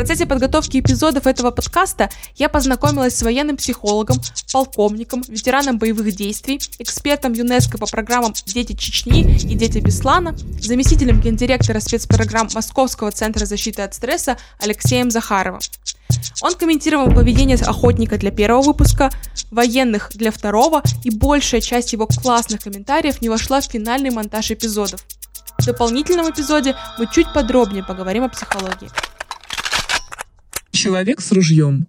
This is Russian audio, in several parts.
процессе подготовки эпизодов этого подкаста я познакомилась с военным психологом, полковником, ветераном боевых действий, экспертом ЮНЕСКО по программам «Дети Чечни» и «Дети Беслана», заместителем гендиректора спецпрограмм Московского центра защиты от стресса Алексеем Захаровым. Он комментировал поведение охотника для первого выпуска, военных для второго, и большая часть его классных комментариев не вошла в финальный монтаж эпизодов. В дополнительном эпизоде мы чуть подробнее поговорим о психологии. Человек с ружьем.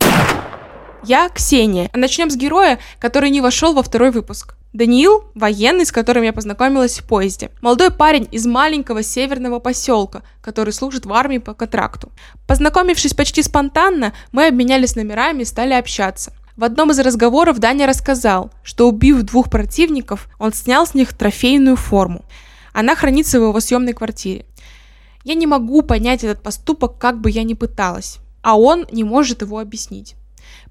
Я Ксения. Начнем с героя, который не вошел во второй выпуск. Даниил – военный, с которым я познакомилась в поезде. Молодой парень из маленького северного поселка, который служит в армии по контракту. Познакомившись почти спонтанно, мы обменялись номерами и стали общаться. В одном из разговоров Даня рассказал, что убив двух противников, он снял с них трофейную форму. Она хранится в его съемной квартире. Я не могу понять этот поступок, как бы я ни пыталась, а он не может его объяснить.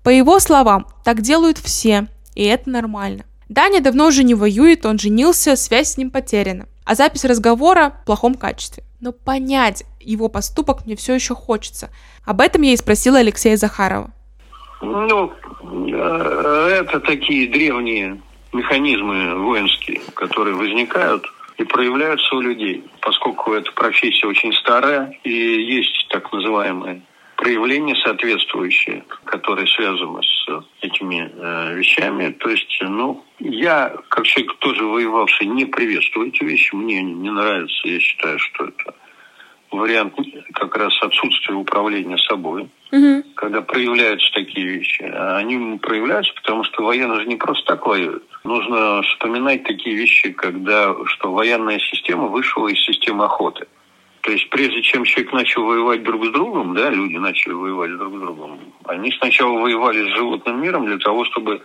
По его словам, так делают все, и это нормально. Даня давно уже не воюет, он женился, связь с ним потеряна. А запись разговора в плохом качестве. Но понять его поступок мне все еще хочется. Об этом я и спросила Алексея Захарова. Ну, э, это такие древние механизмы воинские, которые возникают и проявляются у людей, поскольку эта профессия очень старая и есть так называемые проявления соответствующие, которые связаны с этими э, вещами. То есть, ну, я, как человек, тоже воевавший, не приветствую эти вещи. Мне они не нравятся. Я считаю, что это вариант как раз отсутствия управления собой, угу. когда проявляются такие вещи. А они проявляются, потому что военные же не просто так воюют. Нужно вспоминать такие вещи, когда что военная система вышла из системы охоты. То есть прежде чем человек начал воевать друг с другом, да, люди начали воевать друг с другом, они сначала воевали с животным миром для того, чтобы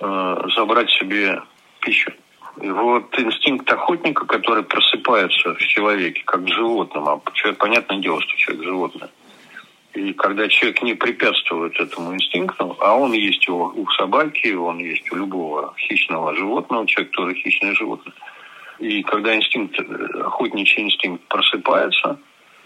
э, забрать себе пищу. И вот инстинкт охотника, который просыпается в человеке, как в животном, а человек, понятное дело, что человек животное. И когда человек не препятствует этому инстинкту, а он есть у, у собаки, он есть у любого хищного животного, человек тоже хищное животное – и когда инстинкт, э, охотничий инстинкт просыпается,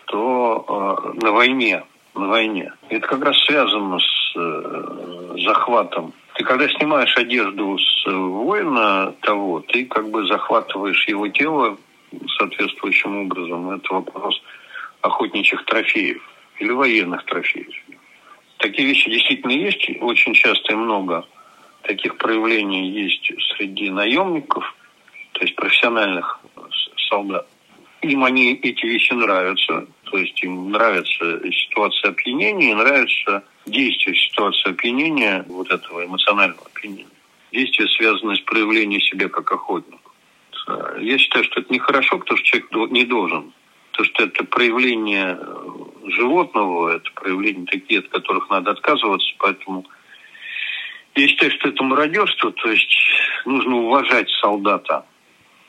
то э, на войне, на войне, это как раз связано с э, захватом. Ты когда снимаешь одежду с воина того, ты как бы захватываешь его тело соответствующим образом. Это вопрос охотничьих трофеев или военных трофеев. Такие вещи действительно есть, очень часто и много таких проявлений есть среди наемников – то есть профессиональных солдат. Им они эти вещи нравятся, то есть им нравится ситуация опьянения, нравится действие ситуации опьянения, вот этого эмоционального опьянения. Действия, связанные с проявлением себя как охотник. Я считаю, что это нехорошо, потому что человек не должен. То, что это проявление животного, это проявления такие, от которых надо отказываться, поэтому я считаю, что это мародерство, то есть нужно уважать солдата,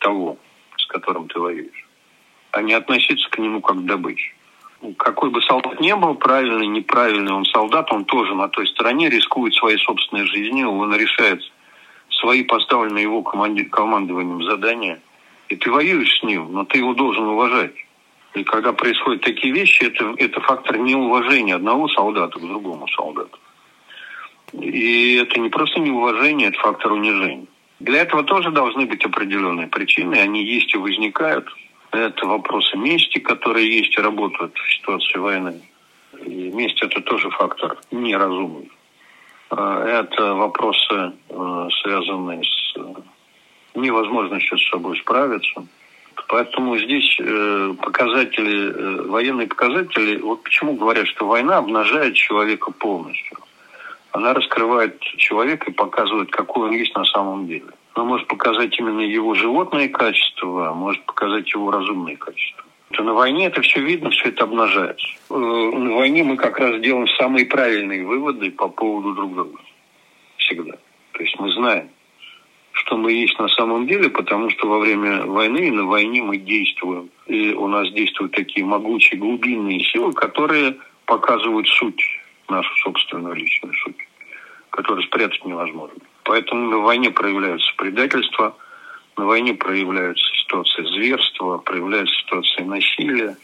того, с которым ты воюешь, а не относиться к нему как к добыче. Какой бы солдат ни был, правильный, неправильный он солдат, он тоже на той стороне рискует своей собственной жизнью, он решает свои поставленные его команди- командованием задания. И ты воюешь с ним, но ты его должен уважать. И когда происходят такие вещи, это, это фактор неуважения одного солдата к другому солдату. И это не просто неуважение, это фактор унижения. Для этого тоже должны быть определенные причины, они есть и возникают. Это вопросы мести, которые есть и работают в ситуации войны. И месть – это тоже фактор неразумный. А это вопросы, э, связанные с э, невозможностью с собой справиться. Поэтому здесь э, показатели, военные показатели, вот почему говорят, что война обнажает человека полностью – она раскрывает человека и показывает, какой он есть на самом деле. Она может показать именно его животные качества, а может показать его разумные качества. То на войне это все видно, все это обнажается. Э, на войне мы как раз делаем самые правильные выводы по поводу друг друга. Всегда. То есть мы знаем, что мы есть на самом деле, потому что во время войны и на войне мы действуем. И у нас действуют такие могучие глубинные силы, которые показывают суть нашу собственную личную суть, которую спрятать невозможно. Поэтому на войне проявляются предательства, на войне проявляются ситуации зверства, проявляются ситуации насилия,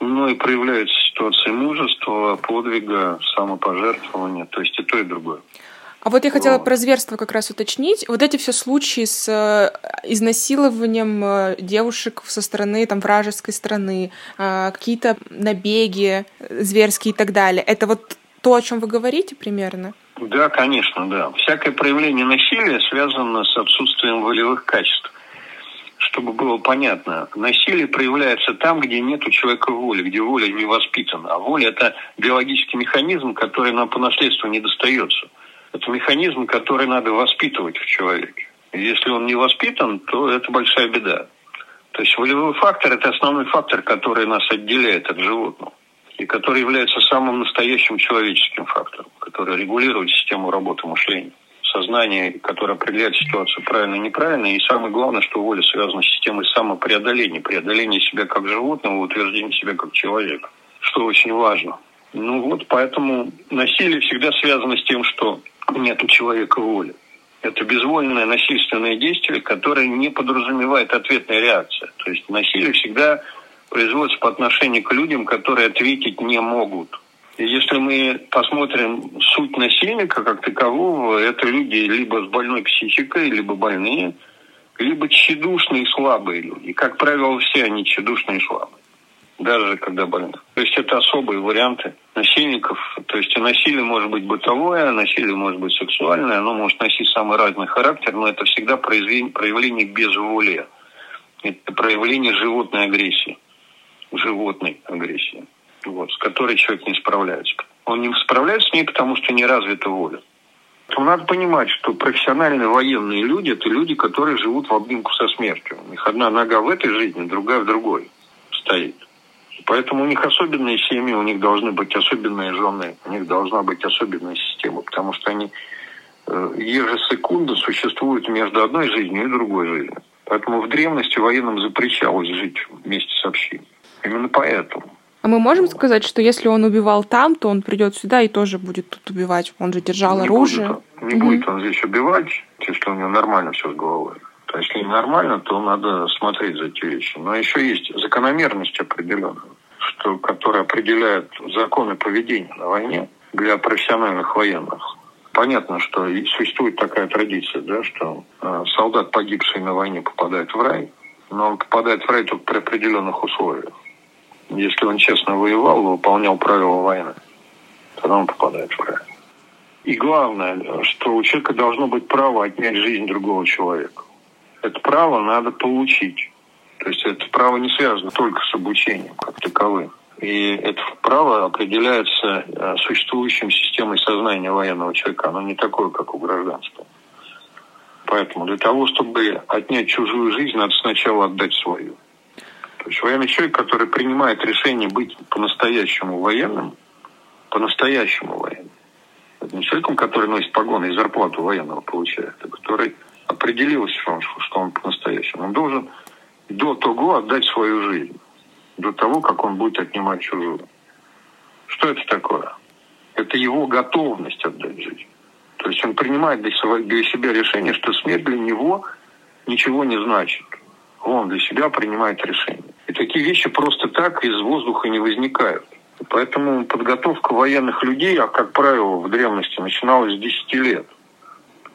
ну и проявляются ситуации мужества, подвига, самопожертвования, то есть и то, и другое. А вот я хотела про зверство как раз уточнить. Вот эти все случаи с э, изнасилованием э, девушек со стороны там вражеской страны, э, какие-то набеги зверские и так далее. Это вот то, о чем вы говорите примерно? Да, конечно, да. Всякое проявление насилия связано с отсутствием волевых качеств. Чтобы было понятно, насилие проявляется там, где нет у человека воли, где воля не воспитана. А воля – это биологический механизм, который нам по наследству не достается – это механизм, который надо воспитывать в человеке. Если он не воспитан, то это большая беда. То есть волевой фактор – это основной фактор, который нас отделяет от животного и который является самым настоящим человеческим фактором, который регулирует систему работы мышления, сознание, которое определяет ситуацию правильно и неправильно, и самое главное, что воля связана с системой самопреодоления, преодоления себя как животного, утверждения себя как человека, что очень важно. Ну вот, поэтому насилие всегда связано с тем, что нет у человека воли. Это безвольное насильственное действие, которое не подразумевает ответной реакции. То есть насилие всегда производится по отношению к людям, которые ответить не могут. И если мы посмотрим суть насильника как такового, это люди либо с больной психикой, либо больные, либо тщедушные и слабые люди. Как правило, все они тщедушные и слабые даже когда больны. То есть это особые варианты насильников. То есть насилие может быть бытовое, насилие может быть сексуальное, оно может носить самый разный характер, но это всегда проявление, безволия. Это проявление животной агрессии. Животной агрессии, вот, с которой человек не справляется. Он не справляется с ней, потому что не развита воля. То надо понимать, что профессиональные военные люди – это люди, которые живут в обнимку со смертью. У них одна нога в этой жизни, другая в другой стоит. Поэтому у них особенные семьи, у них должны быть особенные жены, у них должна быть особенная система, потому что они э, ежесекунду существуют между одной жизнью и другой жизнью. Поэтому в древности военным запрещалось жить вместе с общиной. Именно поэтому. А мы можем сказать, что если он убивал там, то он придет сюда и тоже будет тут убивать? Он же держал не оружие. Будет, не угу. будет он здесь убивать, если у него нормально все с головой. А если нормально, то надо смотреть за эти вещи. Но еще есть закономерность определенная, что, которая определяет законы поведения на войне для профессиональных военных. Понятно, что существует такая традиция, да, что э, солдат, погибший на войне, попадает в рай, но он попадает в рай только при определенных условиях. Если он честно воевал, выполнял правила войны, тогда он попадает в рай. И главное, что у человека должно быть право отнять жизнь другого человека это право надо получить. То есть это право не связано только с обучением как таковым. И это право определяется э, существующим системой сознания военного человека. Оно не такое, как у гражданства. Поэтому для того, чтобы отнять чужую жизнь, надо сначала отдать свою. То есть военный человек, который принимает решение быть по-настоящему военным, по-настоящему военным, это не человеком, который носит погоны и зарплату военного получает, а который определился, что он по-настоящему. Он должен до того отдать свою жизнь, до того, как он будет отнимать чужую. Что это такое? Это его готовность отдать жизнь. То есть он принимает для себя решение, что смерть для него ничего не значит. Он для себя принимает решение. И такие вещи просто так из воздуха не возникают. Поэтому подготовка военных людей, а как правило в древности, начиналась с 10 лет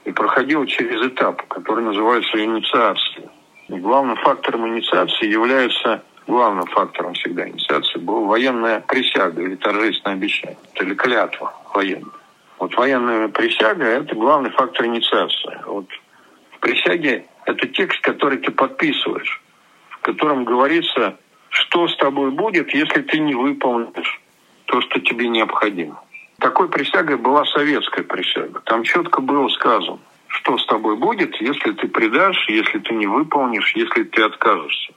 и проходил через этап, который называется инициация. И главным фактором инициации является главным фактором всегда инициации была военная присяга или торжественное обещание, или клятва военная. Вот военная присяга – это главный фактор инициации. Вот в присяге это текст, который ты подписываешь, в котором говорится, что с тобой будет, если ты не выполнишь то, что тебе необходимо. Такой присягой была советская присяга. Там четко было сказано, что с тобой будет, если ты предашь, если ты не выполнишь, если ты откажешься.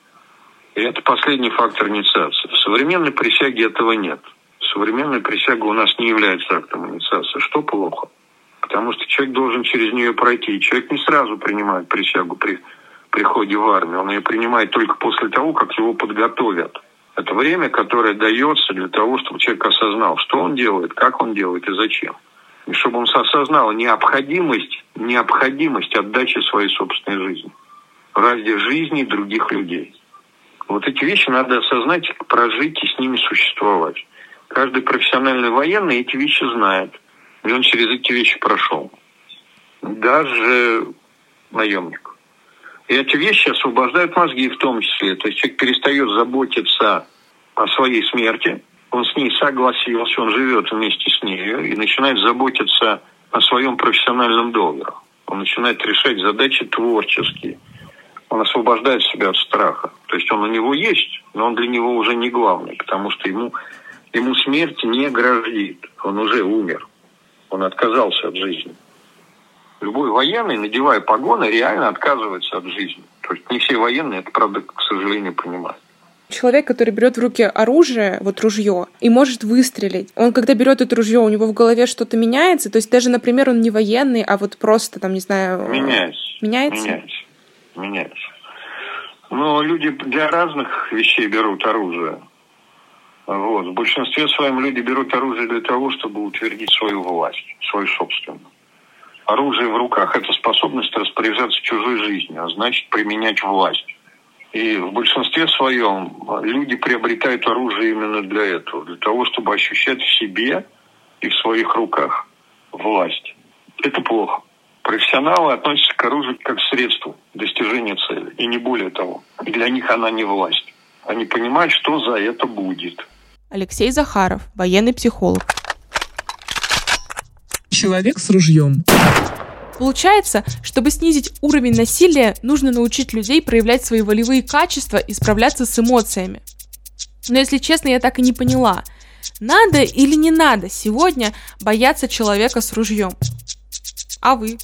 И это последний фактор инициации. В современной присяге этого нет. Современная присяга у нас не является актом инициации. Что плохо? Потому что человек должен через нее пройти. И человек не сразу принимает присягу при приходе в армию. Он ее принимает только после того, как его подготовят. Это время, которое дается для того, чтобы человек осознал, что он делает, как он делает и зачем. И чтобы он осознал необходимость, необходимость отдачи своей собственной жизни ради жизни других людей. Вот эти вещи надо осознать, прожить и с ними существовать. Каждый профессиональный военный эти вещи знает. И он через эти вещи прошел. Даже наемник. И эти вещи освобождают мозги в том числе. То есть человек перестает заботиться о своей смерти, он с ней согласился, он живет вместе с ней и начинает заботиться о своем профессиональном долге. Он начинает решать задачи творческие. Он освобождает себя от страха. То есть он у него есть, но он для него уже не главный, потому что ему, ему смерть не грозит. Он уже умер. Он отказался от жизни. Любой военный, надевая погоны, реально отказывается от жизни. То есть не все военные это, правда, к сожалению, понимают. Человек, который берет в руки оружие, вот ружье, и может выстрелить, он когда берет это ружье, у него в голове что-то меняется? То есть даже, например, он не военный, а вот просто там, не знаю... Меняется. Меняется? Меняется. Меняется. Но люди для разных вещей берут оружие. Вот. В большинстве своем люди берут оружие для того, чтобы утвердить свою власть, свою собственную. Оружие в руках – это способность распоряжаться чужой жизнью, а значит применять власть. И в большинстве своем люди приобретают оружие именно для этого, для того, чтобы ощущать в себе и в своих руках власть. Это плохо. Профессионалы относятся к оружию как к средству достижения цели, и не более того. И для них она не власть. Они понимают, что за это будет. Алексей Захаров, военный психолог. Человек с ружьем. Получается, чтобы снизить уровень насилия, нужно научить людей проявлять свои волевые качества и справляться с эмоциями. Но если честно, я так и не поняла, надо или не надо сегодня бояться человека с ружьем. А вы?